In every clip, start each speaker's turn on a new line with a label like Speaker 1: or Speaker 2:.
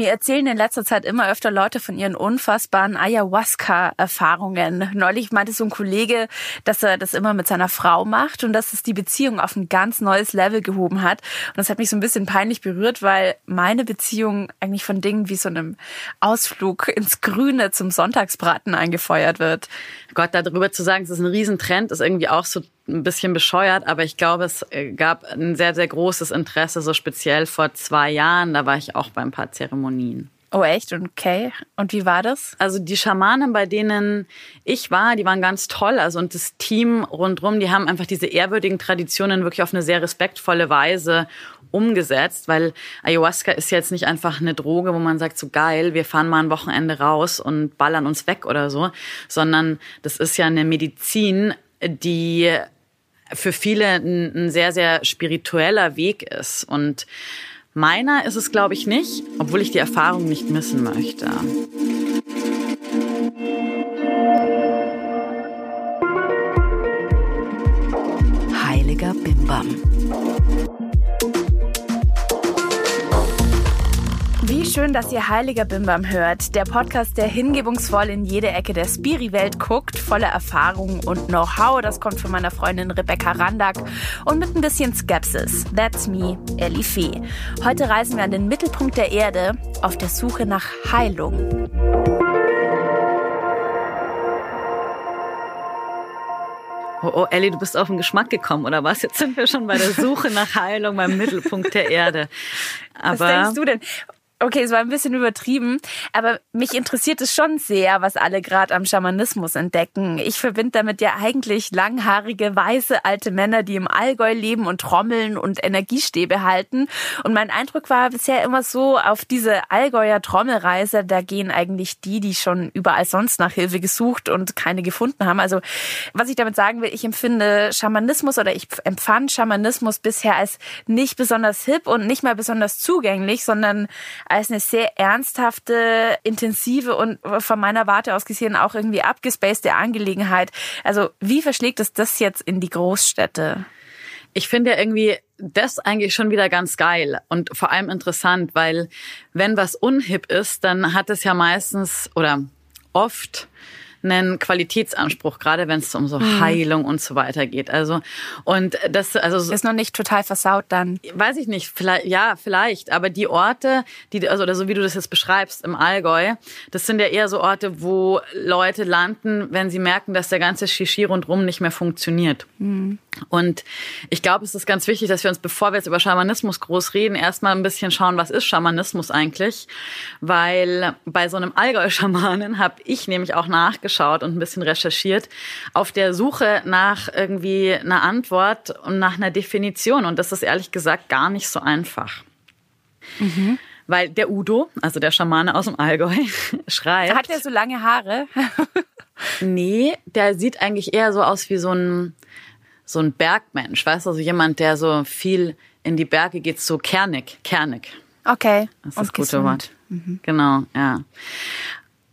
Speaker 1: Mir erzählen in letzter Zeit immer öfter Leute von ihren unfassbaren Ayahuasca-Erfahrungen. Neulich meinte so ein Kollege, dass er das immer mit seiner Frau macht und dass es die Beziehung auf ein ganz neues Level gehoben hat. Und das hat mich so ein bisschen peinlich berührt, weil meine Beziehung eigentlich von Dingen wie so einem Ausflug ins Grüne zum Sonntagsbraten eingefeuert wird.
Speaker 2: Gott, darüber zu sagen, es ist ein Riesentrend, ist irgendwie auch so ein bisschen bescheuert, aber ich glaube, es äh, gab ein sehr, sehr großes Interesse, so speziell vor zwei Jahren. Da war ich auch bei ein paar Zeremonien.
Speaker 1: Oh echt? Okay. Und wie war das?
Speaker 2: Also die Schamanen, bei denen ich war, die waren ganz toll. Also und das Team rundrum, die haben einfach diese ehrwürdigen Traditionen wirklich auf eine sehr respektvolle Weise umgesetzt, weil Ayahuasca ist jetzt nicht einfach eine Droge, wo man sagt, so geil, wir fahren mal ein Wochenende raus und ballern uns weg oder so, sondern das ist ja eine Medizin, die für viele ein, sehr, sehr spiritueller Weg ist. Und meiner ist es, glaube ich, nicht, obwohl ich die Erfahrung nicht missen möchte.
Speaker 1: Heiliger Bimbam. Schön, dass ihr Heiliger Bimbam hört. Der Podcast, der hingebungsvoll in jede Ecke der Spiri-Welt guckt, voller Erfahrung und Know-how. Das kommt von meiner Freundin Rebecca Randack und mit ein bisschen Skepsis. That's me, Ellie Fee. Heute reisen wir an den Mittelpunkt der Erde auf der Suche nach Heilung.
Speaker 2: Oh, oh, Ellie, du bist auf den Geschmack gekommen, oder was? Jetzt sind wir schon bei der Suche nach Heilung beim Mittelpunkt der Erde.
Speaker 1: Aber was denkst du denn? Okay, es war ein bisschen übertrieben, aber mich interessiert es schon sehr, was alle gerade am Schamanismus entdecken. Ich verbinde damit ja eigentlich langhaarige, weiße, alte Männer, die im Allgäu leben und trommeln und Energiestäbe halten. Und mein Eindruck war bisher immer so, auf diese Allgäuer Trommelreise, da gehen eigentlich die, die schon überall sonst nach Hilfe gesucht und keine gefunden haben. Also was ich damit sagen will, ich empfinde Schamanismus oder ich empfand Schamanismus bisher als nicht besonders hip und nicht mal besonders zugänglich, sondern als eine sehr ernsthafte, intensive und von meiner Warte aus gesehen auch irgendwie abgespacede Angelegenheit. Also wie verschlägt es das jetzt in die Großstädte?
Speaker 2: Ich finde ja irgendwie das eigentlich schon wieder ganz geil und vor allem interessant, weil wenn was unhip ist, dann hat es ja meistens oder oft einen Qualitätsanspruch, gerade wenn es um so mhm. Heilung und so weiter geht. Also und das also
Speaker 1: ist noch nicht total versaut dann.
Speaker 2: Weiß ich nicht, vielleicht ja, vielleicht, aber die Orte, die also oder so wie du das jetzt beschreibst im Allgäu, das sind ja eher so Orte, wo Leute landen, wenn sie merken, dass der ganze Shishi rundrum nicht mehr funktioniert. Mhm. Und ich glaube, es ist ganz wichtig, dass wir uns, bevor wir jetzt über Schamanismus groß reden, erstmal ein bisschen schauen, was ist Schamanismus eigentlich? Weil bei so einem Allgäu-Schamanen habe ich nämlich auch nachgeschaut und ein bisschen recherchiert auf der Suche nach irgendwie einer Antwort und nach einer Definition. Und das ist ehrlich gesagt gar nicht so einfach. Mhm. Weil der Udo, also der Schamane aus dem Allgäu, schreibt.
Speaker 1: Hat der so lange Haare?
Speaker 2: nee, der sieht eigentlich eher so aus wie so ein so ein Bergmensch, weißt du, also jemand, der so viel in die Berge geht, so kernig, kernig.
Speaker 1: Okay.
Speaker 2: Das ist das gute Wort. Mhm. Genau, ja.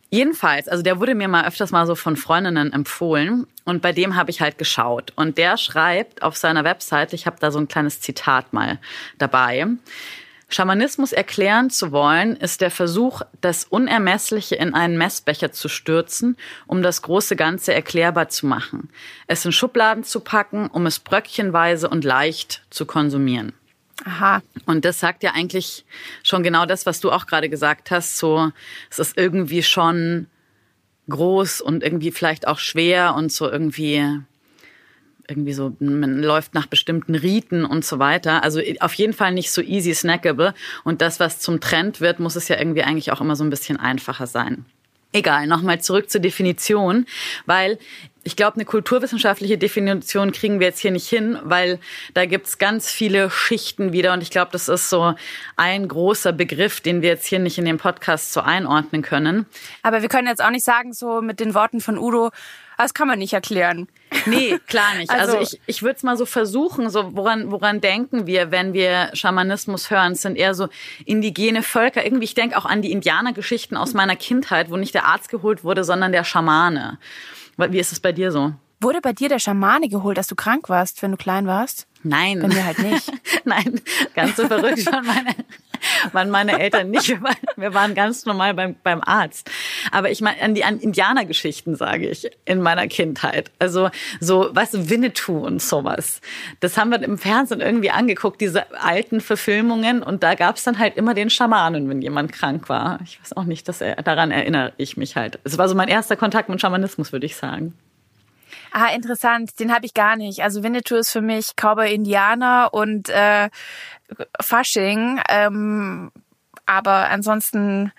Speaker 2: Jedenfalls, also der wurde mir mal öfters mal so von Freundinnen empfohlen und bei dem habe ich halt geschaut und der schreibt auf seiner Webseite, ich habe da so ein kleines Zitat mal dabei. Schamanismus erklären zu wollen, ist der Versuch, das Unermessliche in einen Messbecher zu stürzen, um das große Ganze erklärbar zu machen, es in Schubladen zu packen, um es bröckchenweise und leicht zu konsumieren.
Speaker 1: Aha.
Speaker 2: Und das sagt ja eigentlich schon genau das, was du auch gerade gesagt hast. So, es ist irgendwie schon groß und irgendwie vielleicht auch schwer und so irgendwie irgendwie so, man läuft nach bestimmten Riten und so weiter. Also auf jeden Fall nicht so easy snackable. Und das, was zum Trend wird, muss es ja irgendwie eigentlich auch immer so ein bisschen einfacher sein. Egal, nochmal zurück zur Definition, weil ich glaube, eine kulturwissenschaftliche Definition kriegen wir jetzt hier nicht hin, weil da gibt's ganz viele Schichten wieder und ich glaube, das ist so ein großer Begriff, den wir jetzt hier nicht in dem Podcast so einordnen können.
Speaker 1: Aber wir können jetzt auch nicht sagen, so mit den Worten von Udo, das kann man nicht erklären.
Speaker 2: Nee, klar nicht. Also, also ich, ich würde es mal so versuchen, so woran, woran denken wir, wenn wir Schamanismus hören? Es sind eher so indigene Völker. Irgendwie, ich denke auch an die Indianergeschichten aus meiner Kindheit, wo nicht der Arzt geholt wurde, sondern der Schamane. Wie ist es bei dir so?
Speaker 1: Wurde bei dir der Schamane geholt, dass du krank warst, wenn du klein warst?
Speaker 2: Nein.
Speaker 1: Bei mir halt nicht.
Speaker 2: Nein, ganz so verrückt schon meine. waren meine Eltern nicht. Wir waren, wir waren ganz normal beim, beim Arzt. Aber ich meine, an die an Indianergeschichten sage ich in meiner Kindheit. Also so, weißt du, Winnetou und sowas. Das haben wir im Fernsehen irgendwie angeguckt, diese alten Verfilmungen. Und da gab es dann halt immer den Schamanen, wenn jemand krank war. Ich weiß auch nicht, dass er, daran erinnere ich mich halt. Es war so mein erster Kontakt mit Schamanismus, würde ich sagen.
Speaker 1: Ah, interessant. Den habe ich gar nicht. Also Winnetou ist für mich Cowboy Indianer und äh, Fasching. Ähm, aber ansonsten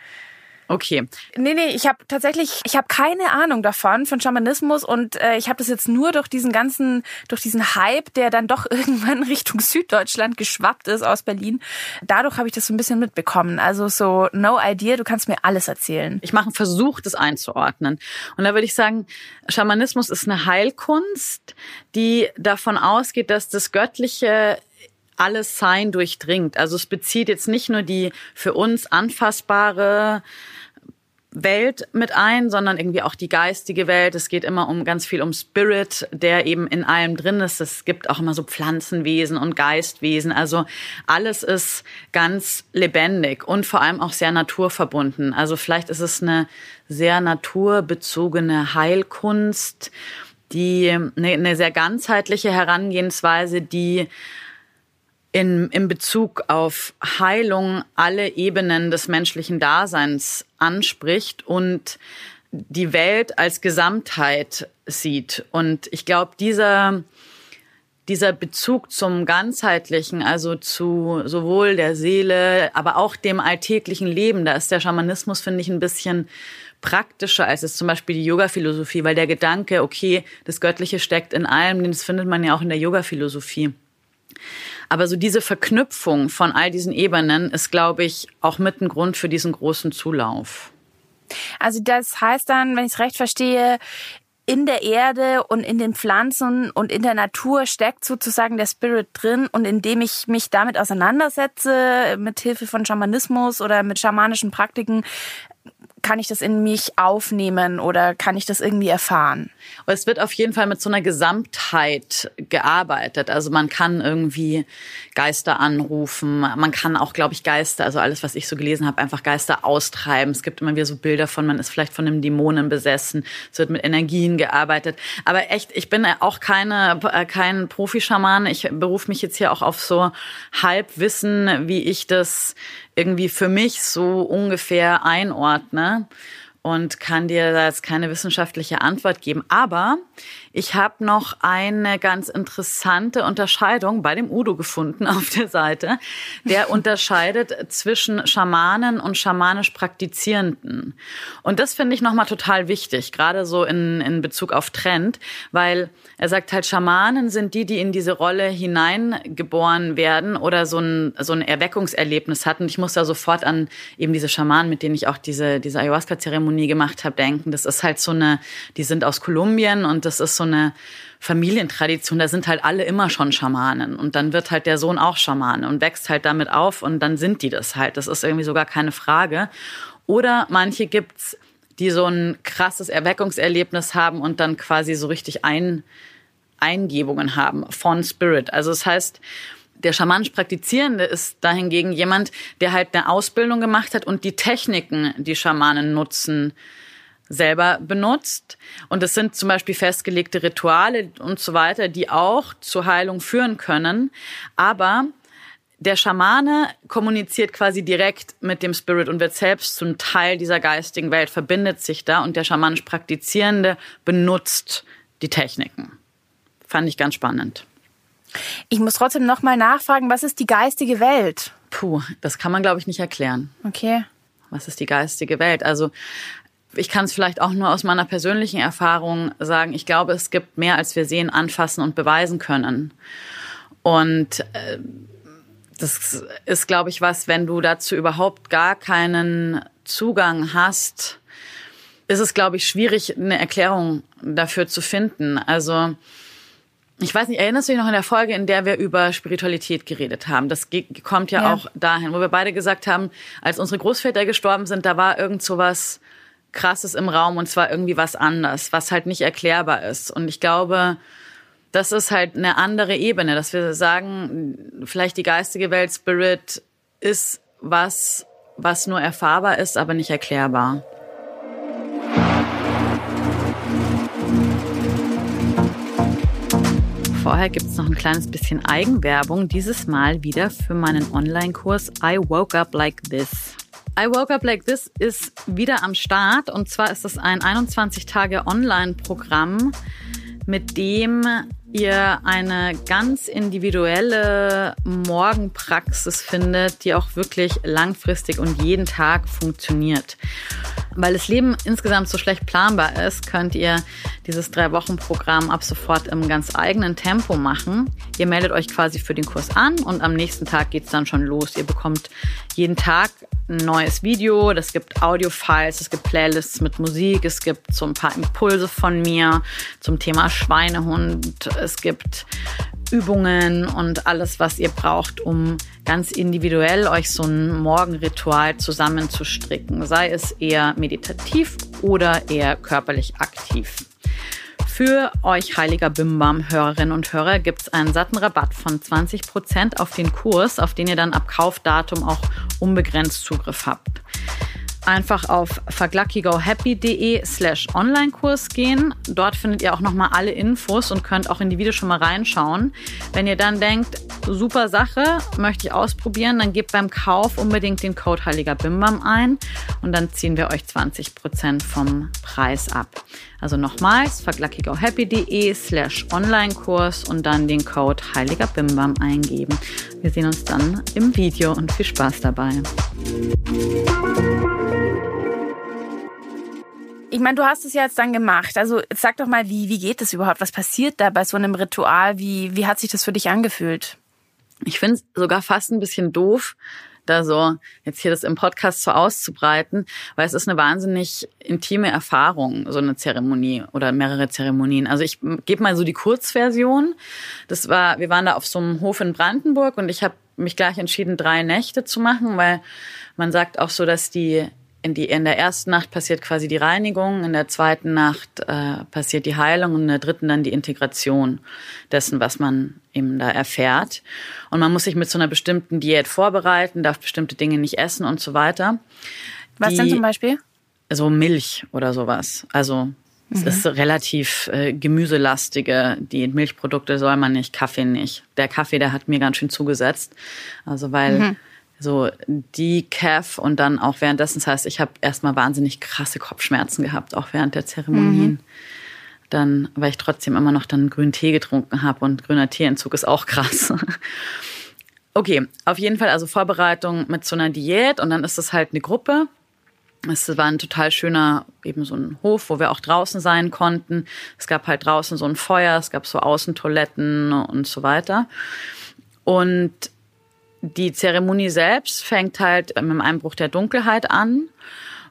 Speaker 2: Okay.
Speaker 1: Nee, nee, ich habe tatsächlich, ich habe keine Ahnung davon, von Schamanismus und äh, ich habe das jetzt nur durch diesen ganzen, durch diesen Hype, der dann doch irgendwann Richtung Süddeutschland geschwappt ist aus Berlin. Dadurch habe ich das so ein bisschen mitbekommen. Also so, no idea, du kannst mir alles erzählen.
Speaker 2: Ich mache einen Versuch, das einzuordnen. Und da würde ich sagen, Schamanismus ist eine Heilkunst, die davon ausgeht, dass das Göttliche alles Sein durchdringt. Also es bezieht jetzt nicht nur die für uns anfassbare Welt mit ein, sondern irgendwie auch die geistige Welt. Es geht immer um ganz viel um Spirit, der eben in allem drin ist. Es gibt auch immer so Pflanzenwesen und Geistwesen. Also alles ist ganz lebendig und vor allem auch sehr naturverbunden. Also vielleicht ist es eine sehr naturbezogene Heilkunst, die eine, eine sehr ganzheitliche Herangehensweise, die in, in Bezug auf Heilung alle Ebenen des menschlichen Daseins anspricht und die Welt als Gesamtheit sieht. Und ich glaube, dieser, dieser Bezug zum Ganzheitlichen, also zu sowohl der Seele, aber auch dem alltäglichen Leben, da ist der Schamanismus, finde ich, ein bisschen praktischer als es zum Beispiel die Yoga-Philosophie, weil der Gedanke, okay, das Göttliche steckt in allem, das findet man ja auch in der Yoga-Philosophie. Aber so diese Verknüpfung von all diesen Ebenen ist, glaube ich, auch mit ein Grund für diesen großen Zulauf.
Speaker 1: Also das heißt dann, wenn ich es recht verstehe, in der Erde und in den Pflanzen und in der Natur steckt sozusagen der Spirit drin und indem ich mich damit auseinandersetze, mit Hilfe von Schamanismus oder mit schamanischen Praktiken, kann ich das in mich aufnehmen oder kann ich das irgendwie erfahren?
Speaker 2: Es wird auf jeden Fall mit so einer Gesamtheit gearbeitet. Also man kann irgendwie Geister anrufen, man kann auch, glaube ich, Geister, also alles, was ich so gelesen habe, einfach Geister austreiben. Es gibt immer wieder so Bilder von, man ist vielleicht von einem Dämonen besessen. Es wird mit Energien gearbeitet. Aber echt, ich bin auch keine, äh, kein Profi-Schaman. Ich berufe mich jetzt hier auch auf so Halbwissen, wie ich das irgendwie für mich so ungefähr einordne und kann dir da jetzt keine wissenschaftliche Antwort geben. Aber ich habe noch eine ganz interessante Unterscheidung bei dem Udo gefunden auf der Seite. Der unterscheidet zwischen Schamanen und schamanisch Praktizierenden. Und das finde ich nochmal total wichtig, gerade so in, in Bezug auf Trend, weil er sagt halt, Schamanen sind die, die in diese Rolle hineingeboren werden oder so ein, so ein Erweckungserlebnis hatten. Ich muss da sofort an eben diese Schamanen, mit denen ich auch diese, diese Ayahuasca-Zeremonie gemacht habe, denken. Das ist halt so eine, die sind aus Kolumbien und das ist so eine Familientradition, da sind halt alle immer schon Schamanen und dann wird halt der Sohn auch Schamane und wächst halt damit auf und dann sind die das halt. Das ist irgendwie sogar keine Frage. Oder manche gibt's, die so ein krasses Erweckungserlebnis haben und dann quasi so richtig ein, Eingebungen haben von Spirit. Also das heißt, der schamanisch Praktizierende ist dahingegen jemand, der halt eine Ausbildung gemacht hat und die Techniken, die Schamanen nutzen, selber benutzt. Und es sind zum Beispiel festgelegte Rituale und so weiter, die auch zur Heilung führen können. Aber der Schamane kommuniziert quasi direkt mit dem Spirit und wird selbst zum Teil dieser geistigen Welt, verbindet sich da und der schamanisch Praktizierende benutzt die Techniken. Fand ich ganz spannend.
Speaker 1: Ich muss trotzdem nochmal nachfragen, was ist die geistige Welt?
Speaker 2: Puh, das kann man, glaube ich, nicht erklären.
Speaker 1: Okay.
Speaker 2: Was ist die geistige Welt? Also ich kann es vielleicht auch nur aus meiner persönlichen Erfahrung sagen. Ich glaube, es gibt mehr, als wir sehen, anfassen und beweisen können. Und äh, das ist, glaube ich, was, wenn du dazu überhaupt gar keinen Zugang hast, ist es, glaube ich, schwierig, eine Erklärung dafür zu finden. Also ich weiß nicht, erinnerst du dich noch in der Folge, in der wir über Spiritualität geredet haben? Das kommt ja, ja, auch dahin, wo wir beide gesagt haben, als unsere Großväter gestorben sind, da war irgend so was Krasses im Raum und zwar irgendwie was anders, was halt nicht erklärbar ist. Und ich glaube, das ist halt eine andere Ebene, dass wir sagen, vielleicht die geistige Welt, Spirit, ist was, was nur erfahrbar ist, aber nicht erklärbar. Vorher gibt es noch ein kleines bisschen Eigenwerbung, dieses Mal wieder für meinen Online-Kurs I Woke Up Like This. I Woke Up Like This ist wieder am Start und zwar ist es ein 21 Tage Online-Programm, mit dem ihr eine ganz individuelle Morgenpraxis findet, die auch wirklich langfristig und jeden Tag funktioniert. Weil das Leben insgesamt so schlecht planbar ist, könnt ihr dieses Drei-Wochen-Programm ab sofort im ganz eigenen Tempo machen. Ihr meldet euch quasi für den Kurs an und am nächsten Tag geht's dann schon los. Ihr bekommt jeden Tag ein neues Video, es gibt Audio-Files, es gibt Playlists mit Musik, es gibt so ein paar Impulse von mir zum Thema Schweinehund, es gibt Übungen und alles, was ihr braucht, um ganz individuell euch so ein Morgenritual zusammenzustricken, sei es eher meditativ oder eher körperlich aktiv. Für euch heiliger Bimbam-Hörerinnen und Hörer gibt es einen satten Rabatt von 20% auf den Kurs, auf den ihr dann ab Kaufdatum auch unbegrenzt Zugriff habt einfach auf verglackigohappy.de slash Online-Kurs gehen. Dort findet ihr auch nochmal alle Infos und könnt auch in die Videos schon mal reinschauen. Wenn ihr dann denkt, super Sache, möchte ich ausprobieren, dann gebt beim Kauf unbedingt den Code Heiliger Bimbam ein und dann ziehen wir euch 20% vom Preis ab. Also nochmals verglackigohappy.de slash Online-Kurs und dann den Code Heiliger Bimbam eingeben. Wir sehen uns dann im Video und viel Spaß dabei.
Speaker 1: Ich meine, du hast es ja jetzt dann gemacht. Also sag doch mal, wie, wie geht das überhaupt? Was passiert da bei so einem Ritual? Wie, wie hat sich das für dich angefühlt?
Speaker 2: Ich finde es sogar fast ein bisschen doof, da so jetzt hier das im Podcast so auszubreiten, weil es ist eine wahnsinnig intime Erfahrung, so eine Zeremonie oder mehrere Zeremonien. Also ich gebe mal so die Kurzversion. Das war, wir waren da auf so einem Hof in Brandenburg und ich habe mich gleich entschieden, drei Nächte zu machen, weil man sagt auch so, dass die in, die, in der ersten Nacht passiert quasi die Reinigung, in der zweiten Nacht äh, passiert die Heilung und in der dritten dann die Integration dessen, was man eben da erfährt. Und man muss sich mit so einer bestimmten Diät vorbereiten, darf bestimmte Dinge nicht essen und so weiter.
Speaker 1: Was die, denn zum Beispiel?
Speaker 2: So Milch oder sowas. Also es mhm. ist relativ äh, gemüselastige. Die Milchprodukte soll man nicht, Kaffee nicht. Der Kaffee, der hat mir ganz schön zugesetzt. Also weil mhm so die Decaf und dann auch währenddessen. Das heißt, ich habe erstmal wahnsinnig krasse Kopfschmerzen gehabt, auch während der Zeremonien. Mhm. Dann, weil ich trotzdem immer noch dann grünen Tee getrunken habe und grüner Teeentzug ist auch krass. okay, auf jeden Fall also Vorbereitung mit so einer Diät und dann ist es halt eine Gruppe. Es war ein total schöner, eben so ein Hof, wo wir auch draußen sein konnten. Es gab halt draußen so ein Feuer, es gab so Außentoiletten und so weiter. Und die Zeremonie selbst fängt halt mit dem Einbruch der Dunkelheit an.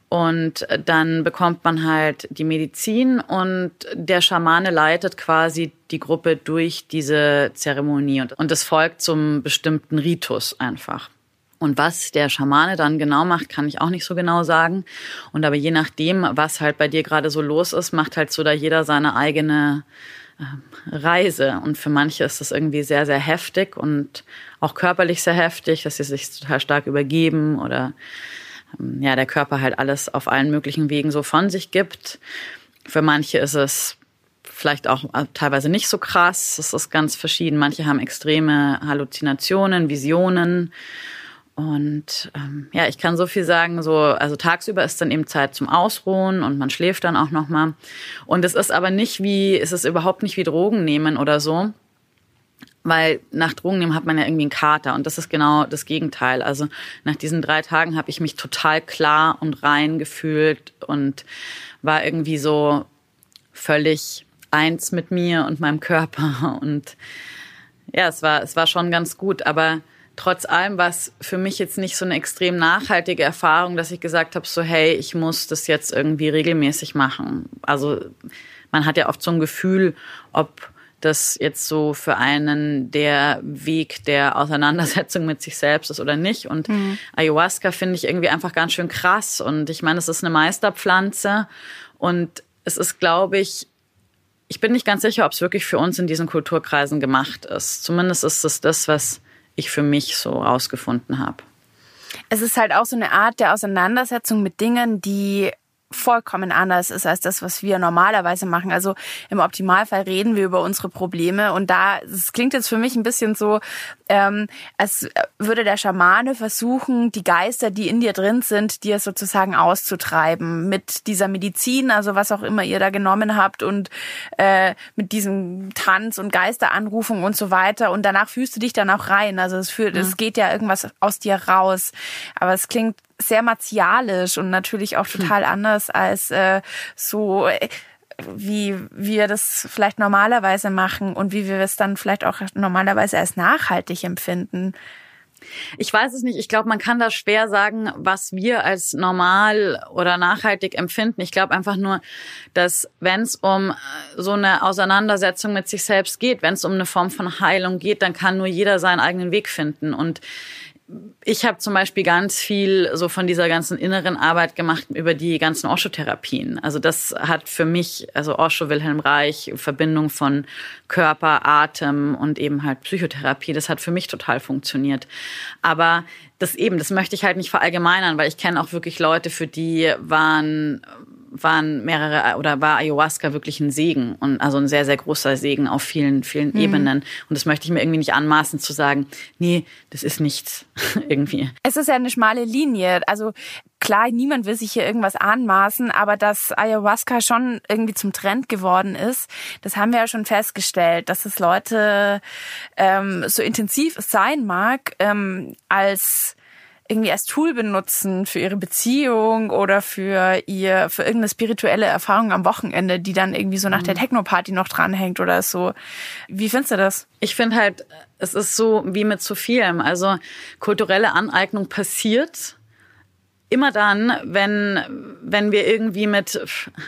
Speaker 2: Und dann bekommt man halt die Medizin und der Schamane leitet quasi die Gruppe durch diese Zeremonie. Und es folgt zum bestimmten Ritus einfach. Und was der Schamane dann genau macht, kann ich auch nicht so genau sagen. Und aber je nachdem, was halt bei dir gerade so los ist, macht halt so da jeder seine eigene ähm, Reise. Und für manche ist das irgendwie sehr, sehr heftig und auch körperlich sehr heftig, dass sie sich total stark übergeben oder ähm, ja, der Körper halt alles auf allen möglichen Wegen so von sich gibt. Für manche ist es vielleicht auch äh, teilweise nicht so krass. Es ist ganz verschieden. Manche haben extreme Halluzinationen, Visionen. Und ähm, ja, ich kann so viel sagen, so, also tagsüber ist dann eben Zeit zum Ausruhen und man schläft dann auch nochmal. Und es ist aber nicht wie, es ist überhaupt nicht wie Drogen nehmen oder so. Weil nach Drogen nehmen hat man ja irgendwie einen Kater und das ist genau das Gegenteil. Also nach diesen drei Tagen habe ich mich total klar und rein gefühlt und war irgendwie so völlig eins mit mir und meinem Körper. Und ja, es war, es war schon ganz gut, aber trotz allem war es für mich jetzt nicht so eine extrem nachhaltige Erfahrung, dass ich gesagt habe, so hey, ich muss das jetzt irgendwie regelmäßig machen. Also man hat ja oft so ein Gefühl, ob das jetzt so für einen der Weg der Auseinandersetzung mit sich selbst ist oder nicht. Und mhm. Ayahuasca finde ich irgendwie einfach ganz schön krass. Und ich meine, es ist eine Meisterpflanze und es ist, glaube ich, ich bin nicht ganz sicher, ob es wirklich für uns in diesen Kulturkreisen gemacht ist. Zumindest ist es das, was ich für mich so rausgefunden habe.
Speaker 1: Es ist halt auch so eine Art der Auseinandersetzung mit Dingen, die vollkommen anders ist als das, was wir normalerweise machen. Also im Optimalfall reden wir über unsere Probleme und da, es klingt jetzt für mich ein bisschen so, ähm, als würde der Schamane versuchen, die Geister, die in dir drin sind, dir sozusagen auszutreiben mit dieser Medizin, also was auch immer ihr da genommen habt und äh, mit diesem Tanz und Geisteranrufung und so weiter und danach fühlst du dich dann auch rein. Also es fühlt, mhm. es geht ja irgendwas aus dir raus. Aber es klingt sehr martialisch und natürlich auch total hm. anders als äh, so äh, wie wir das vielleicht normalerweise machen und wie wir es dann vielleicht auch normalerweise als nachhaltig empfinden.
Speaker 2: Ich weiß es nicht. Ich glaube, man kann da schwer sagen, was wir als normal oder nachhaltig empfinden. Ich glaube einfach nur, dass wenn es um äh, so eine Auseinandersetzung mit sich selbst geht, wenn es um eine Form von Heilung geht, dann kann nur jeder seinen eigenen Weg finden. Und ich habe zum Beispiel ganz viel so von dieser ganzen inneren Arbeit gemacht über die ganzen Osho-Therapien. Also das hat für mich, also Osho, Wilhelm Reich, Verbindung von Körper, Atem und eben halt Psychotherapie, das hat für mich total funktioniert. Aber das eben, das möchte ich halt nicht verallgemeinern, weil ich kenne auch wirklich Leute, für die waren waren mehrere oder war Ayahuasca wirklich ein Segen und also ein sehr sehr großer Segen auf vielen vielen mhm. Ebenen und das möchte ich mir irgendwie nicht anmaßen zu sagen, nee, das ist nichts irgendwie.
Speaker 1: Es ist ja eine schmale Linie, also klar, niemand will sich hier irgendwas anmaßen, aber dass Ayahuasca schon irgendwie zum Trend geworden ist, das haben wir ja schon festgestellt, dass es Leute ähm, so intensiv sein mag ähm, als irgendwie als Tool benutzen für ihre Beziehung oder für ihr, für irgendeine spirituelle Erfahrung am Wochenende, die dann irgendwie so nach der mhm. Techno-Party noch dranhängt oder so. Wie findest du das?
Speaker 2: Ich finde halt, es ist so wie mit zu vielem. Also kulturelle Aneignung passiert immer dann, wenn, wenn wir irgendwie mit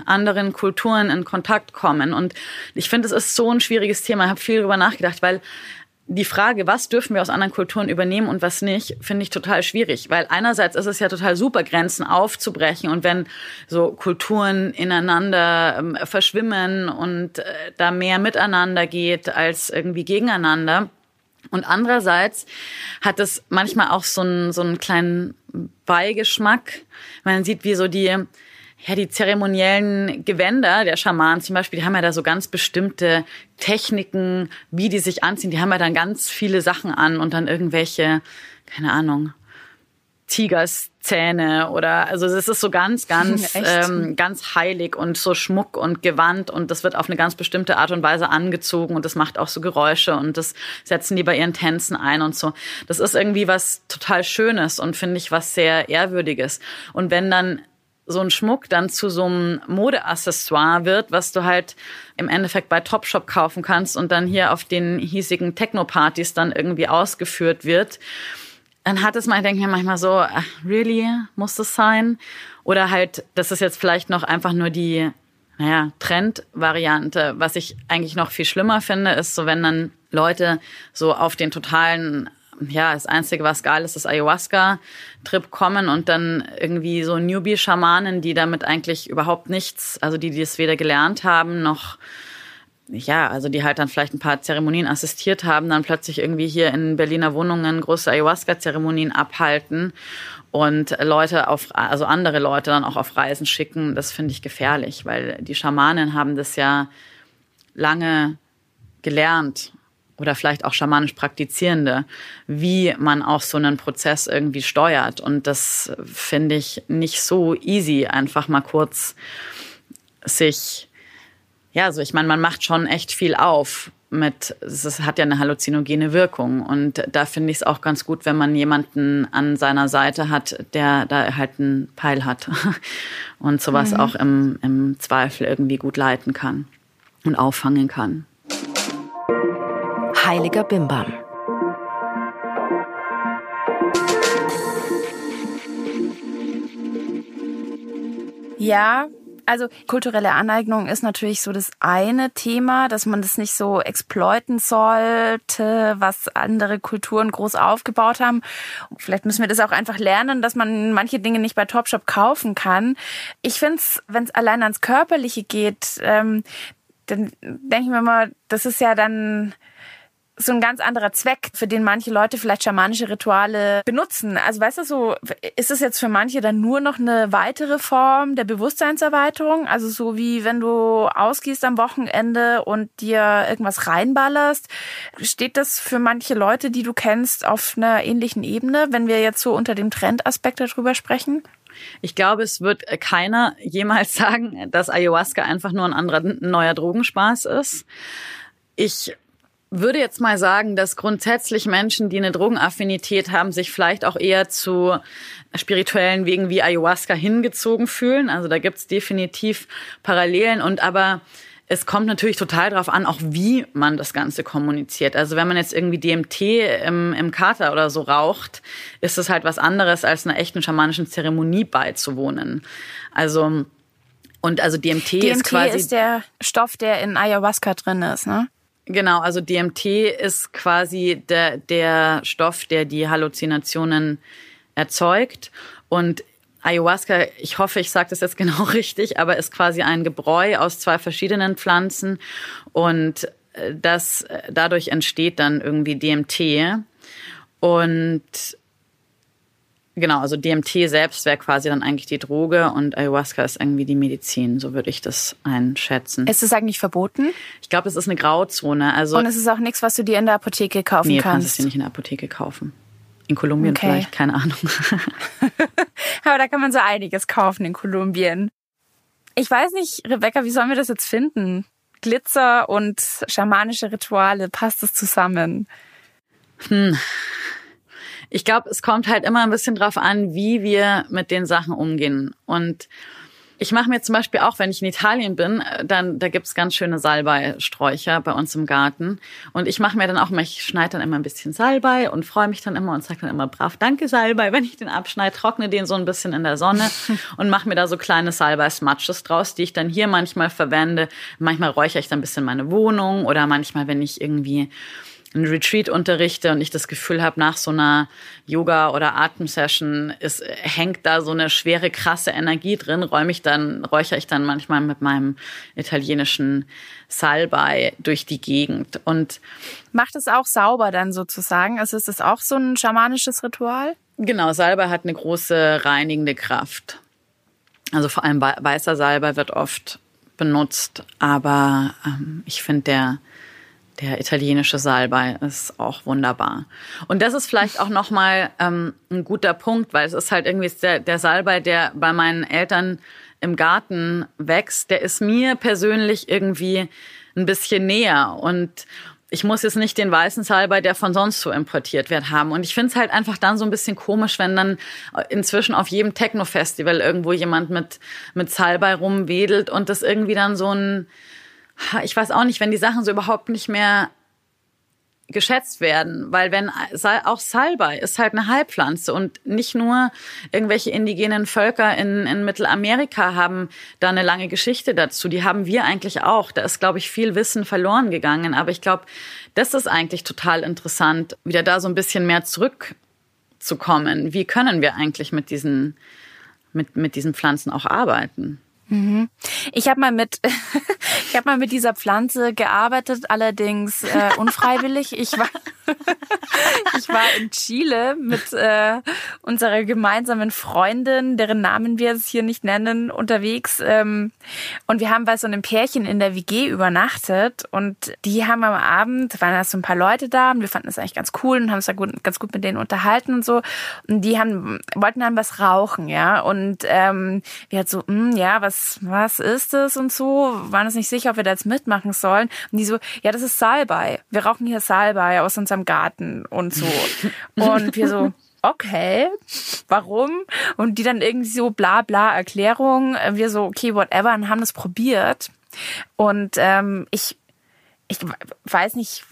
Speaker 2: anderen Kulturen in Kontakt kommen. Und ich finde, es ist so ein schwieriges Thema. Ich habe viel darüber nachgedacht, weil die Frage, was dürfen wir aus anderen Kulturen übernehmen und was nicht, finde ich total schwierig, weil einerseits ist es ja total super, Grenzen aufzubrechen und wenn so Kulturen ineinander ähm, verschwimmen und äh, da mehr miteinander geht als irgendwie gegeneinander. Und andererseits hat es manchmal auch so einen, so einen kleinen Beigeschmack. Man sieht, wie so die, ja, die zeremoniellen Gewänder der Schamanen zum Beispiel, die haben ja da so ganz bestimmte Techniken, wie die sich anziehen. Die haben ja dann ganz viele Sachen an und dann irgendwelche, keine Ahnung, Tigerszähne oder also es ist so ganz, ganz, ähm, ganz heilig und so Schmuck und Gewand und das wird auf eine ganz bestimmte Art und Weise angezogen und das macht auch so Geräusche und das setzen die bei ihren Tänzen ein und so. Das ist irgendwie was total Schönes und finde ich was sehr Ehrwürdiges. Und wenn dann so ein Schmuck dann zu so einem Modeaccessoire wird, was du halt im Endeffekt bei Topshop kaufen kannst und dann hier auf den hiesigen Techno-Partys dann irgendwie ausgeführt wird, dann hat es mal, denke mir manchmal so, really, muss das sein? Oder halt, das ist jetzt vielleicht noch einfach nur die, naja, Trend-Variante. Was ich eigentlich noch viel schlimmer finde, ist so, wenn dann Leute so auf den totalen ja, das Einzige, was geil ist, ist Ayahuasca-Trip kommen und dann irgendwie so Newbie-Schamanen, die damit eigentlich überhaupt nichts, also die, die es weder gelernt haben, noch, ja, also die halt dann vielleicht ein paar Zeremonien assistiert haben, dann plötzlich irgendwie hier in Berliner Wohnungen große Ayahuasca-Zeremonien abhalten und Leute auf, also andere Leute dann auch auf Reisen schicken. Das finde ich gefährlich, weil die Schamanen haben das ja lange gelernt oder vielleicht auch schamanisch Praktizierende, wie man auch so einen Prozess irgendwie steuert. Und das finde ich nicht so easy, einfach mal kurz sich, ja, also ich meine, man macht schon echt viel auf mit, es hat ja eine halluzinogene Wirkung. Und da finde ich es auch ganz gut, wenn man jemanden an seiner Seite hat, der da halt einen Peil hat und sowas mhm. auch im, im Zweifel irgendwie gut leiten kann und auffangen kann
Speaker 3: heiliger Bimbam.
Speaker 1: Ja, also kulturelle Aneignung ist natürlich so das eine Thema, dass man das nicht so exploiten sollte, was andere Kulturen groß aufgebaut haben. Vielleicht müssen wir das auch einfach lernen, dass man manche Dinge nicht bei Topshop kaufen kann. Ich finde es, wenn es allein ans Körperliche geht, ähm, dann denke ich mir mal, das ist ja dann so ein ganz anderer Zweck, für den manche Leute vielleicht schamanische Rituale benutzen. Also weißt du so, ist es jetzt für manche dann nur noch eine weitere Form der Bewusstseinserweiterung? Also so wie wenn du ausgehst am Wochenende und dir irgendwas reinballerst, steht das für manche Leute, die du kennst, auf einer ähnlichen Ebene, wenn wir jetzt so unter dem Trendaspekt darüber sprechen?
Speaker 2: Ich glaube, es wird keiner jemals sagen, dass Ayahuasca einfach nur ein anderer neuer Drogenspaß ist. Ich würde jetzt mal sagen, dass grundsätzlich Menschen, die eine Drogenaffinität haben, sich vielleicht auch eher zu spirituellen Wegen wie Ayahuasca hingezogen fühlen. Also da gibt's definitiv Parallelen und aber es kommt natürlich total darauf an, auch wie man das Ganze kommuniziert. Also wenn man jetzt irgendwie DMT im, im Kater oder so raucht, ist es halt was anderes, als einer echten schamanischen Zeremonie beizuwohnen. Also und also DMT,
Speaker 1: DMT
Speaker 2: ist quasi
Speaker 1: ist der Stoff, der in Ayahuasca drin ist, ne?
Speaker 2: Genau, also DMT ist quasi der, der Stoff, der die Halluzinationen erzeugt. Und Ayahuasca, ich hoffe, ich sage das jetzt genau richtig, aber ist quasi ein Gebräu aus zwei verschiedenen Pflanzen und äh, das äh, dadurch entsteht dann irgendwie DMT und Genau, also DMT selbst wäre quasi dann eigentlich die Droge und Ayahuasca ist irgendwie die Medizin, so würde ich das einschätzen.
Speaker 1: Ist es eigentlich verboten?
Speaker 2: Ich glaube, es ist eine Grauzone. Also
Speaker 1: und es ist auch nichts, was du dir in der Apotheke kaufen
Speaker 2: nee,
Speaker 1: kannst?
Speaker 2: Nee, kannst du dir nicht in der Apotheke kaufen. In Kolumbien okay. vielleicht, keine Ahnung.
Speaker 1: Aber da kann man so einiges kaufen in Kolumbien. Ich weiß nicht, Rebecca, wie sollen wir das jetzt finden? Glitzer und schamanische Rituale, passt das zusammen?
Speaker 2: Hm. Ich glaube, es kommt halt immer ein bisschen drauf an, wie wir mit den Sachen umgehen. Und ich mache mir zum Beispiel auch, wenn ich in Italien bin, äh, dann da gibt's ganz schöne Salbeisträucher bei uns im Garten. Und ich mache mir dann auch ich schneide dann immer ein bisschen Salbei und freue mich dann immer und sage dann immer brav, danke Salbei, wenn ich den abschneide, trockne den so ein bisschen in der Sonne und mache mir da so kleine Salbei-Smatches draus, die ich dann hier manchmal verwende. Manchmal räuchere ich dann ein bisschen meine Wohnung oder manchmal, wenn ich irgendwie einen Retreat unterrichte und ich das Gefühl habe, nach so einer Yoga- oder Atemsession ist, hängt da so eine schwere, krasse Energie drin, räume ich dann, räuchere ich dann manchmal mit meinem italienischen Salbei durch die Gegend. Und
Speaker 1: macht es auch sauber dann sozusagen? Also ist das auch so ein schamanisches Ritual?
Speaker 2: Genau, Salbei hat eine große reinigende Kraft. Also vor allem weißer Salbei wird oft benutzt, aber ähm, ich finde der der italienische Salbei ist auch wunderbar. Und das ist vielleicht auch nochmal ähm, ein guter Punkt, weil es ist halt irgendwie der, der Salbei, der bei meinen Eltern im Garten wächst, der ist mir persönlich irgendwie ein bisschen näher. Und ich muss jetzt nicht den weißen Salbei, der von sonst so importiert wird, haben. Und ich finde es halt einfach dann so ein bisschen komisch, wenn dann inzwischen auf jedem Techno-Festival irgendwo jemand mit, mit Salbei rumwedelt und das irgendwie dann so ein ich weiß auch nicht, wenn die Sachen so überhaupt nicht mehr geschätzt werden, weil wenn auch Salbei ist halt eine Heilpflanze und nicht nur irgendwelche indigenen Völker in, in Mittelamerika haben da eine lange Geschichte dazu, die haben wir eigentlich auch. Da ist glaube ich viel Wissen verloren gegangen, aber ich glaube, das ist eigentlich total interessant, wieder da so ein bisschen mehr zurückzukommen. Wie können wir eigentlich mit diesen mit mit diesen Pflanzen auch arbeiten?
Speaker 1: Mhm. Ich habe mal mit ich habe mal mit dieser Pflanze gearbeitet, allerdings äh, unfreiwillig. Ich war ich war in Chile mit äh, unserer gemeinsamen Freundin, deren Namen wir es hier nicht nennen, unterwegs. Ähm, und wir haben bei so einem Pärchen in der WG übernachtet und die haben am Abend, waren da so ein paar Leute da und wir fanden das eigentlich ganz cool und haben uns da gut, ganz gut mit denen unterhalten und so. Und die haben, wollten dann was rauchen, ja. Und ähm, wir hat so, mh, hm, ja, was, was ist das und so, waren uns nicht sicher, ob wir da jetzt mitmachen sollen. Und die so, ja, das ist Salbei. Wir rauchen hier Salbei aus unserem Garten und so. Und wir so, okay, warum? Und die dann irgendwie so bla bla Erklärung. Wir so, okay, whatever, und haben das probiert. Und ähm, ich, ich weiß nicht,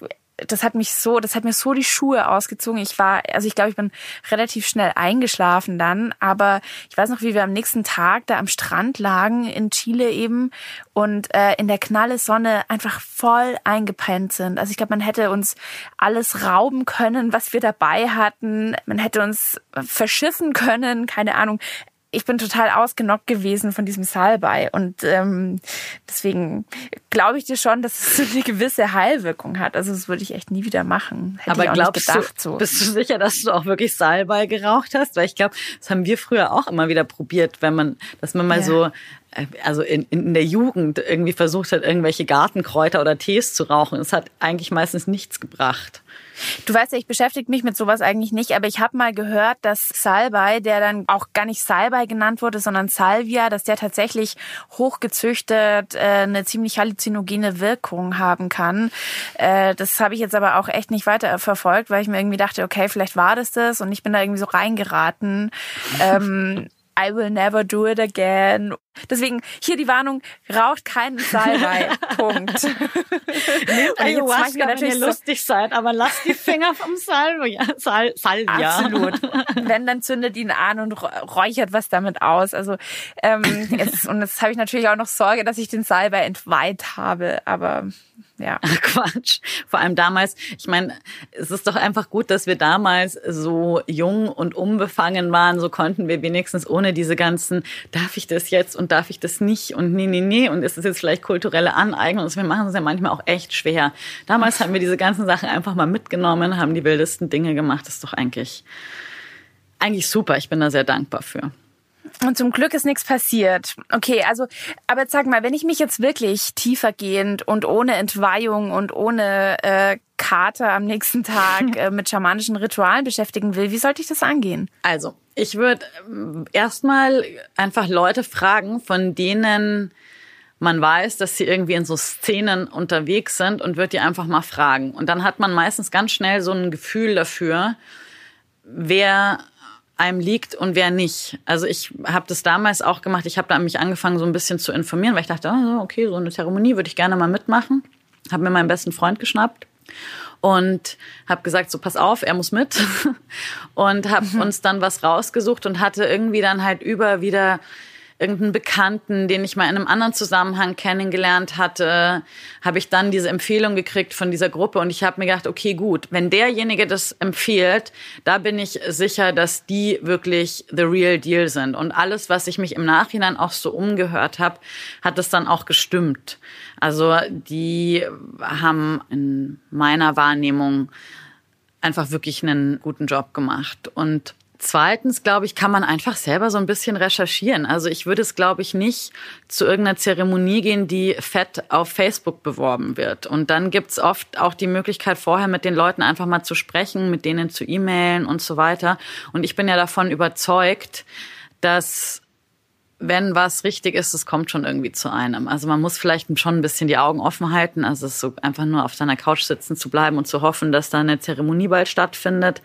Speaker 1: das hat mich so, das hat mir so die Schuhe ausgezogen. Ich war, also ich glaube, ich bin relativ schnell eingeschlafen dann, aber ich weiß noch, wie wir am nächsten Tag da am Strand lagen in Chile eben und äh, in der knalle Sonne einfach voll eingepennt sind. Also ich glaube, man hätte uns alles rauben können, was wir dabei hatten. Man hätte uns verschiffen können, keine Ahnung ich bin total ausgenockt gewesen von diesem Salbei und ähm, deswegen glaube ich dir schon, dass es so eine gewisse Heilwirkung hat. Also das würde ich echt nie wieder machen.
Speaker 2: Hätte Aber glaubst gedacht, du, so. bist du sicher, dass du auch wirklich Salbei geraucht hast? Weil ich glaube, das haben wir früher auch immer wieder probiert, wenn man, dass man mal ja. so also in, in der Jugend irgendwie versucht hat, irgendwelche Gartenkräuter oder Tees zu rauchen. Es hat eigentlich meistens nichts gebracht.
Speaker 1: Du weißt ja, ich beschäftige mich mit sowas eigentlich nicht, aber ich habe mal gehört, dass Salbei, der dann auch gar nicht Salbei genannt wurde, sondern Salvia, dass der tatsächlich hochgezüchtet äh, eine ziemlich halluzinogene Wirkung haben kann. Äh, das habe ich jetzt aber auch echt nicht weiter verfolgt, weil ich mir irgendwie dachte, okay, vielleicht war das das und ich bin da irgendwie so reingeraten. ähm, I will never do it again. Deswegen hier die Warnung, raucht keinen Salbei. Punkt.
Speaker 2: Nehmt Ayahuasca, wenn ihr lustig seid, aber lasst die Finger vom Salvia. Sal Salvia.
Speaker 1: Absolut. wenn, dann zündet ihn an und räuchert was damit aus. Also ähm, jetzt, Und jetzt habe ich natürlich auch noch Sorge, dass ich den Salbei entweiht habe, aber ja.
Speaker 2: Quatsch. Vor allem damals, ich meine, es ist doch einfach gut, dass wir damals so jung und unbefangen waren, so konnten wir wenigstens ohne diese ganzen, darf ich das jetzt und darf ich das nicht und nee, nee, nee und ist es jetzt vielleicht kulturelle Aneignung und wir machen es ja manchmal auch echt schwer. Damals haben wir diese ganzen Sachen einfach mal mitgenommen, haben die wildesten Dinge gemacht, das ist doch eigentlich, eigentlich super. Ich bin da sehr dankbar für.
Speaker 1: Und zum Glück ist nichts passiert. Okay, also, aber sag mal, wenn ich mich jetzt wirklich tiefergehend und ohne Entweihung und ohne äh, Kater am nächsten Tag äh, mit schamanischen Ritualen beschäftigen will, wie sollte ich das angehen?
Speaker 2: Also, ich würde ähm, erstmal einfach Leute fragen, von denen man weiß, dass sie irgendwie in so Szenen unterwegs sind und wird die einfach mal fragen. Und dann hat man meistens ganz schnell so ein Gefühl dafür, wer einem liegt und wer nicht. Also ich habe das damals auch gemacht. Ich habe da mich angefangen, so ein bisschen zu informieren, weil ich dachte, oh, okay, so eine Zeremonie würde ich gerne mal mitmachen. Habe mir meinen besten Freund geschnappt und habe gesagt, so pass auf, er muss mit und habe mhm. uns dann was rausgesucht und hatte irgendwie dann halt über wieder irgendeinen Bekannten, den ich mal in einem anderen Zusammenhang kennengelernt hatte, habe ich dann diese Empfehlung gekriegt von dieser Gruppe und ich habe mir gedacht, okay, gut, wenn derjenige das empfiehlt, da bin ich sicher, dass die wirklich the real deal sind und alles, was ich mich im Nachhinein auch so umgehört habe, hat es dann auch gestimmt. Also die haben in meiner Wahrnehmung einfach wirklich einen guten Job gemacht und Zweitens, glaube ich, kann man einfach selber so ein bisschen recherchieren. Also ich würde es, glaube ich, nicht zu irgendeiner Zeremonie gehen, die fett auf Facebook beworben wird. Und dann gibt's oft auch die Möglichkeit, vorher mit den Leuten einfach mal zu sprechen, mit denen zu e-mailen und so weiter. Und ich bin ja davon überzeugt, dass wenn was richtig ist, es kommt schon irgendwie zu einem. Also man muss vielleicht schon ein bisschen die Augen offen halten. Also es so einfach nur auf seiner Couch sitzen zu bleiben und zu hoffen, dass da eine Zeremonie bald stattfindet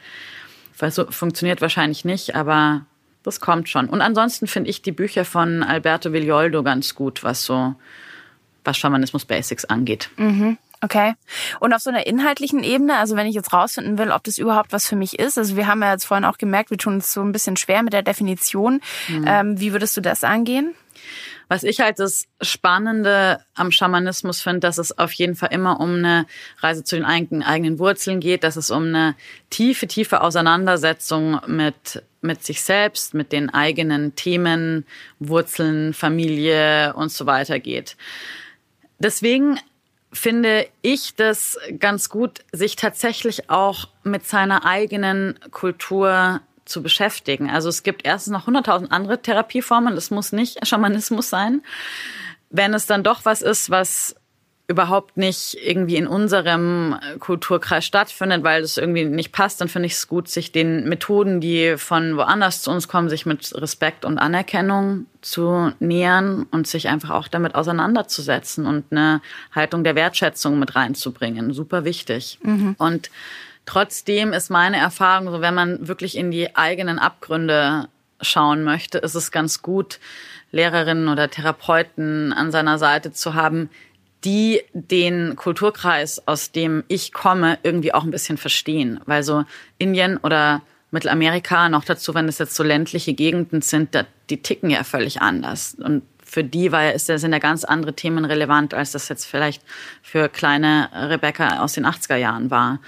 Speaker 2: so funktioniert wahrscheinlich nicht, aber das kommt schon. Und ansonsten finde ich die Bücher von Alberto Villoldo ganz gut, was so, was Schamanismus Basics angeht.
Speaker 1: Mhm. Okay. Und auf so einer inhaltlichen Ebene, also wenn ich jetzt rausfinden will, ob das überhaupt was für mich ist, also wir haben ja jetzt vorhin auch gemerkt, wir tun es so ein bisschen schwer mit der Definition. Mhm. Ähm, wie würdest du das angehen?
Speaker 2: Was ich halt das Spannende am Schamanismus finde, dass es auf jeden Fall immer um eine Reise zu den eigenen Wurzeln geht, dass es um eine tiefe, tiefe Auseinandersetzung mit mit sich selbst, mit den eigenen Themen, Wurzeln, Familie und so weiter geht. Deswegen finde ich das ganz gut, sich tatsächlich auch mit seiner eigenen Kultur zu beschäftigen. Also es gibt erstens noch hunderttausend andere Therapieformen. Das muss nicht Schamanismus sein. Wenn es dann doch was ist, was überhaupt nicht irgendwie in unserem Kulturkreis stattfindet, weil es irgendwie nicht passt, dann finde ich es gut, sich den Methoden, die von woanders zu uns kommen, sich mit Respekt und Anerkennung zu nähern und sich einfach auch damit auseinanderzusetzen und eine Haltung der Wertschätzung mit reinzubringen. Super wichtig. Mhm. Und Trotzdem ist meine Erfahrung, so wenn man wirklich in die eigenen Abgründe schauen möchte, ist es ganz gut, Lehrerinnen oder Therapeuten an seiner Seite zu haben, die den Kulturkreis, aus dem ich komme, irgendwie auch ein bisschen verstehen. Weil so Indien oder Mittelamerika, noch dazu, wenn es jetzt so ländliche Gegenden sind, die ticken ja völlig anders. Und für die war, ist, sind ja ganz andere Themen relevant, als das jetzt vielleicht für kleine Rebecca aus den 80er Jahren war.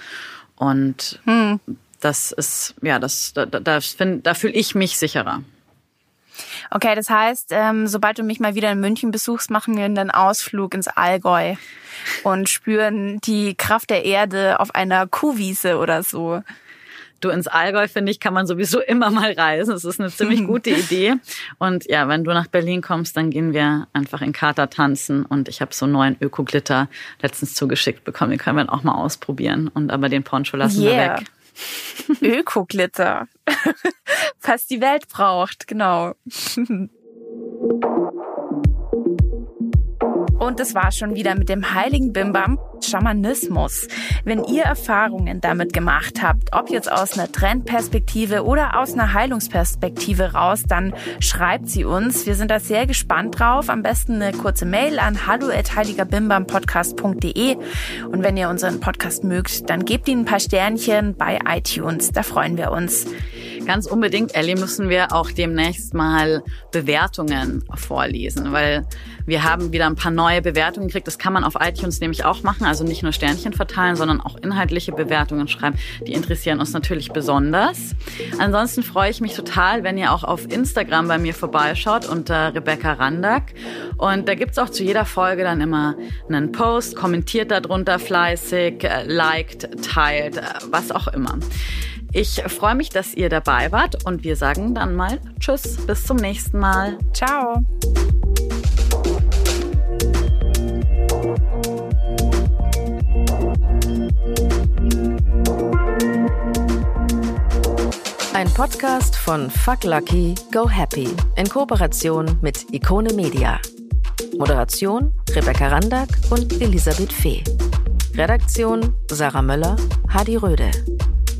Speaker 2: Und hm. das ist, ja, das, da, da, da, fühle ich mich sicherer.
Speaker 1: Okay, das heißt, ähm, sobald du mich mal wieder in München besuchst, machen wir einen Ausflug ins Allgäu und spüren die Kraft der Erde auf einer Kuhwiese oder so.
Speaker 2: Du ins Allgäu, finde ich, kann man sowieso immer mal reisen. Das ist eine ziemlich gute Idee. Und ja, wenn du nach Berlin kommst, dann gehen wir einfach in Kater tanzen. Und ich habe so einen neuen Öko-Glitter letztens zugeschickt bekommen. Den können wir auch mal ausprobieren. Und aber den Poncho lassen yeah. wir weg.
Speaker 1: Öko-Glitter. Was die Welt braucht, genau. Und das war schon wieder mit dem heiligen Bimbam Schamanismus. Wenn ihr Erfahrungen damit gemacht habt, ob jetzt aus einer Trendperspektive oder aus einer Heilungsperspektive raus, dann schreibt sie uns. Wir sind da sehr gespannt drauf. Am besten eine kurze Mail an hallo@heiligerbimbampodcast.de und wenn ihr unseren Podcast mögt, dann gebt ihn ein paar Sternchen bei iTunes. Da freuen wir uns.
Speaker 2: Ganz unbedingt, Ellie, müssen wir auch demnächst mal Bewertungen vorlesen, weil wir haben wieder ein paar neue Bewertungen gekriegt. Das kann man auf iTunes nämlich auch machen. Also nicht nur Sternchen verteilen, sondern auch inhaltliche Bewertungen schreiben. Die interessieren uns natürlich besonders. Ansonsten freue ich mich total, wenn ihr auch auf Instagram bei mir vorbeischaut unter Rebecca Randack. Und da gibt's auch zu jeder Folge dann immer einen Post, kommentiert darunter fleißig, äh, liked, teilt, äh, was auch immer. Ich freue mich, dass ihr dabei wart und wir sagen dann mal Tschüss, bis zum nächsten Mal.
Speaker 1: Ciao.
Speaker 3: Ein Podcast von Fuck Lucky, Go Happy in Kooperation mit Ikone Media. Moderation Rebecca Randack und Elisabeth Fee. Redaktion Sarah Möller, Hadi Röde.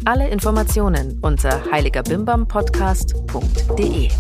Speaker 3: Alle Informationen unter heiligerbimbampodcast.de.